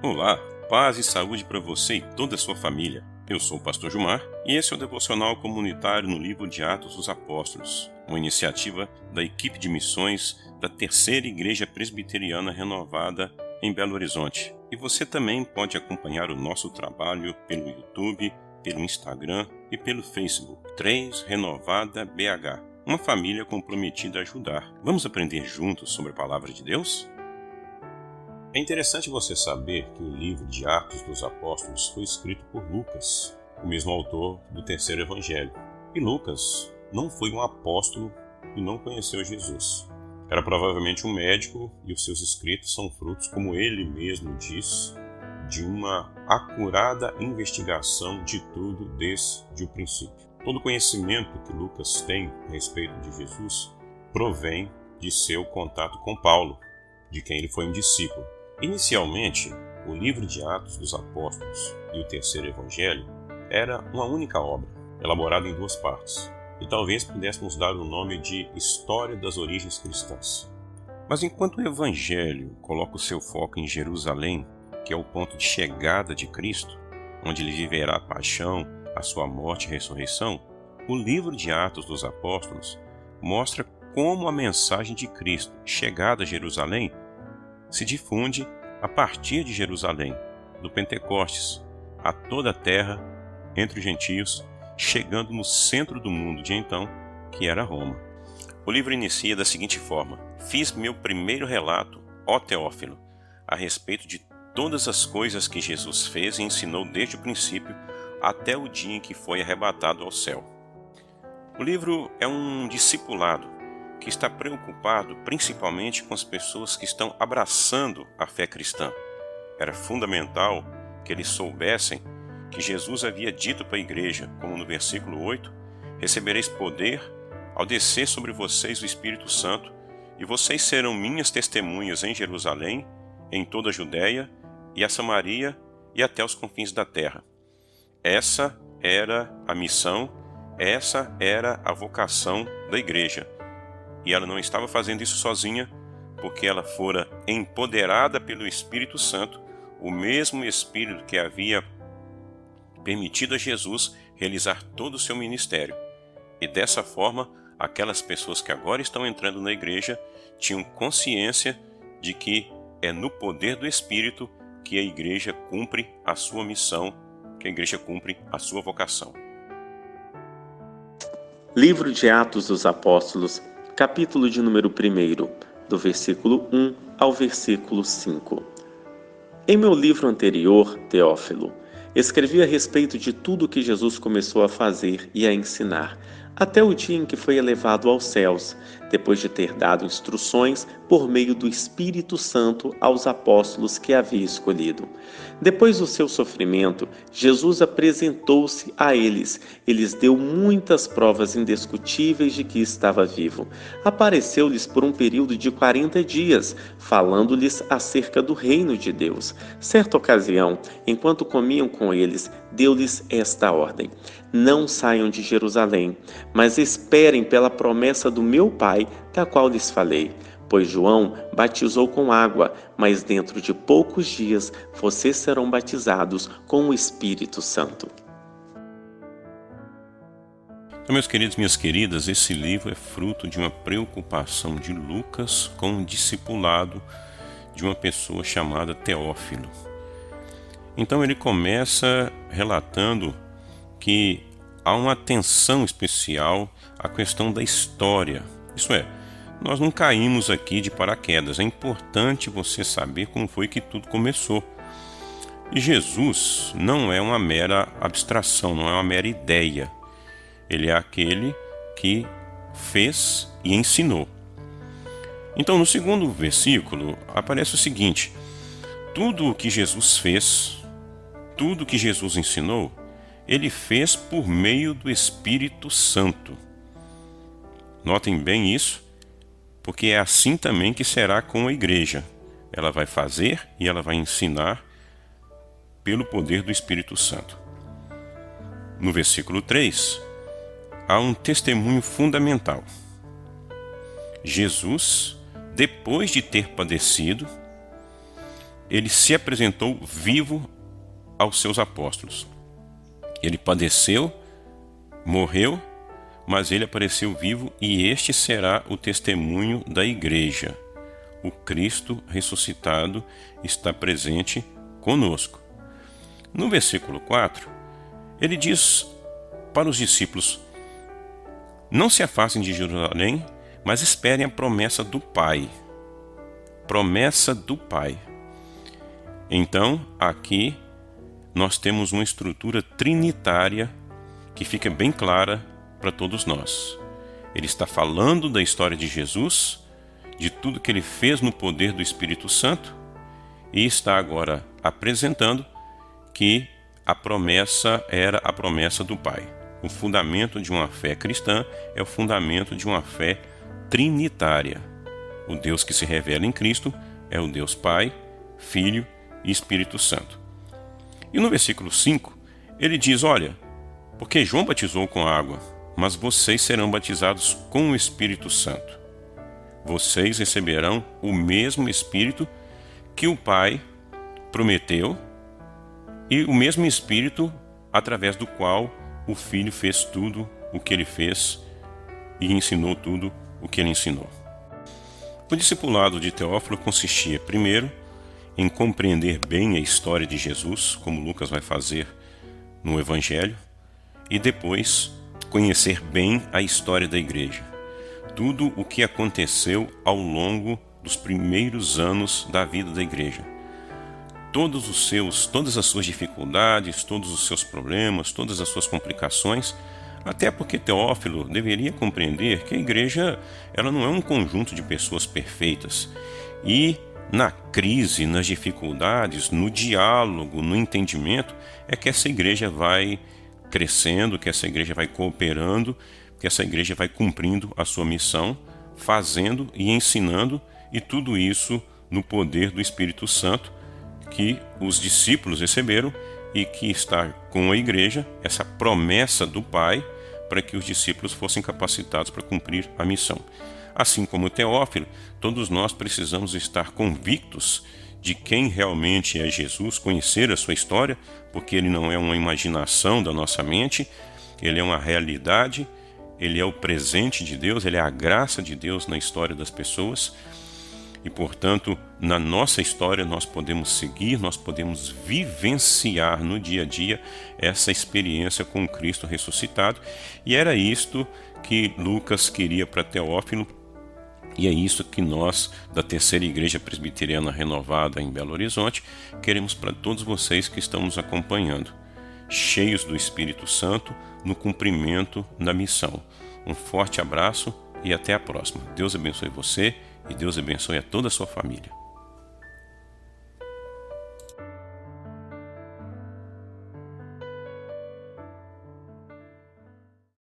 Olá, paz e saúde para você e toda a sua família. Eu sou o pastor Gilmar e esse é o devocional comunitário no livro de Atos dos Apóstolos, uma iniciativa da equipe de missões da Terceira Igreja Presbiteriana Renovada em Belo Horizonte. E você também pode acompanhar o nosso trabalho pelo YouTube, pelo Instagram e pelo Facebook. 3 Renovada BH. Uma família comprometida a ajudar. Vamos aprender juntos sobre a palavra de Deus? É interessante você saber que o livro de Atos dos Apóstolos foi escrito por Lucas, o mesmo autor do terceiro evangelho. E Lucas não foi um apóstolo e não conheceu Jesus. Era provavelmente um médico e os seus escritos são frutos, como ele mesmo diz, de uma acurada investigação de tudo desde o princípio. Todo conhecimento que Lucas tem a respeito de Jesus provém de seu contato com Paulo, de quem ele foi um discípulo. Inicialmente, o livro de Atos dos Apóstolos e o terceiro Evangelho era uma única obra, elaborada em duas partes, e talvez pudéssemos dar o nome de História das Origens Cristãs. Mas enquanto o Evangelho coloca o seu foco em Jerusalém, que é o ponto de chegada de Cristo, onde ele viverá a paixão, a sua morte e ressurreição, o livro de Atos dos Apóstolos mostra como a mensagem de Cristo, chegada a Jerusalém, se difunde a partir de Jerusalém, do Pentecostes, a toda a terra, entre os gentios, chegando no centro do mundo de então, que era Roma. O livro inicia da seguinte forma: Fiz meu primeiro relato, ó Teófilo, a respeito de todas as coisas que Jesus fez e ensinou desde o princípio até o dia em que foi arrebatado ao céu. O livro é um discipulado que está preocupado principalmente com as pessoas que estão abraçando a fé cristã. Era fundamental que eles soubessem que Jesus havia dito para a igreja, como no versículo 8: Recebereis poder ao descer sobre vocês o Espírito Santo, e vocês serão minhas testemunhas em Jerusalém, em toda a Judéia e a Samaria e até os confins da terra. Essa era a missão, essa era a vocação da igreja e ela não estava fazendo isso sozinha, porque ela fora empoderada pelo Espírito Santo, o mesmo Espírito que havia permitido a Jesus realizar todo o seu ministério. E dessa forma, aquelas pessoas que agora estão entrando na igreja tinham consciência de que é no poder do Espírito que a igreja cumpre a sua missão, que a igreja cumpre a sua vocação. Livro de Atos dos Apóstolos, capítulo de número 1, do versículo 1 ao versículo 5. Em meu livro anterior, Teófilo, escrevi a respeito de tudo que Jesus começou a fazer e a ensinar, até o dia em que foi elevado aos céus, depois de ter dado instruções por meio do Espírito Santo aos apóstolos que havia escolhido. Depois do seu sofrimento, Jesus apresentou-se a eles e lhes deu muitas provas indiscutíveis de que estava vivo. Apareceu-lhes por um período de quarenta dias, falando-lhes acerca do reino de Deus. Certa ocasião, enquanto comiam com eles, deu-lhes esta ordem: Não saiam de Jerusalém, mas esperem pela promessa do meu Pai, da qual lhes falei. Pois João batizou com água, mas dentro de poucos dias vocês serão batizados com o Espírito Santo. Então, meus queridos minhas queridas, esse livro é fruto de uma preocupação de Lucas com o discipulado de uma pessoa chamada Teófilo. Então ele começa relatando que há uma atenção especial à questão da história. Isso é, nós não caímos aqui de paraquedas. É importante você saber como foi que tudo começou. E Jesus não é uma mera abstração, não é uma mera ideia. Ele é aquele que fez e ensinou. Então, no segundo versículo, aparece o seguinte: tudo o que Jesus fez, tudo o que Jesus ensinou, ele fez por meio do Espírito Santo. Notem bem isso porque é assim também que será com a igreja. Ela vai fazer e ela vai ensinar pelo poder do Espírito Santo. No versículo 3, há um testemunho fundamental. Jesus, depois de ter padecido, ele se apresentou vivo aos seus apóstolos. Ele padeceu, morreu, mas ele apareceu vivo e este será o testemunho da igreja. O Cristo ressuscitado está presente conosco. No versículo 4, ele diz para os discípulos: Não se afastem de Jerusalém, mas esperem a promessa do Pai. Promessa do Pai. Então, aqui nós temos uma estrutura trinitária que fica bem clara para todos nós. Ele está falando da história de Jesus, de tudo que ele fez no poder do Espírito Santo e está agora apresentando que a promessa era a promessa do Pai. O fundamento de uma fé cristã é o fundamento de uma fé trinitária. O Deus que se revela em Cristo é o Deus Pai, Filho e Espírito Santo. E no versículo 5, ele diz: Olha, porque João batizou com água, mas vocês serão batizados com o Espírito Santo. Vocês receberão o mesmo Espírito que o Pai prometeu e o mesmo Espírito através do qual o Filho fez tudo o que ele fez e ensinou tudo o que ele ensinou. O discipulado de Teófilo consistia, primeiro, em compreender bem a história de Jesus, como Lucas vai fazer no Evangelho, e depois conhecer bem a história da igreja, tudo o que aconteceu ao longo dos primeiros anos da vida da igreja. Todos os seus, todas as suas dificuldades, todos os seus problemas, todas as suas complicações, até porque Teófilo deveria compreender que a igreja ela não é um conjunto de pessoas perfeitas. E na crise, nas dificuldades, no diálogo, no entendimento, é que essa igreja vai crescendo, que essa igreja vai cooperando, que essa igreja vai cumprindo a sua missão, fazendo e ensinando, e tudo isso no poder do Espírito Santo que os discípulos receberam e que está com a igreja, essa promessa do Pai, para que os discípulos fossem capacitados para cumprir a missão. Assim como Teófilo, todos nós precisamos estar convictos de quem realmente é Jesus, conhecer a sua história, porque ele não é uma imaginação da nossa mente, ele é uma realidade, ele é o presente de Deus, ele é a graça de Deus na história das pessoas. E, portanto, na nossa história nós podemos seguir, nós podemos vivenciar no dia a dia essa experiência com Cristo ressuscitado. E era isto que Lucas queria para Teófilo e é isso que nós, da Terceira Igreja Presbiteriana Renovada em Belo Horizonte, queremos para todos vocês que estão nos acompanhando, cheios do Espírito Santo no cumprimento da missão. Um forte abraço e até a próxima. Deus abençoe você e Deus abençoe a toda a sua família.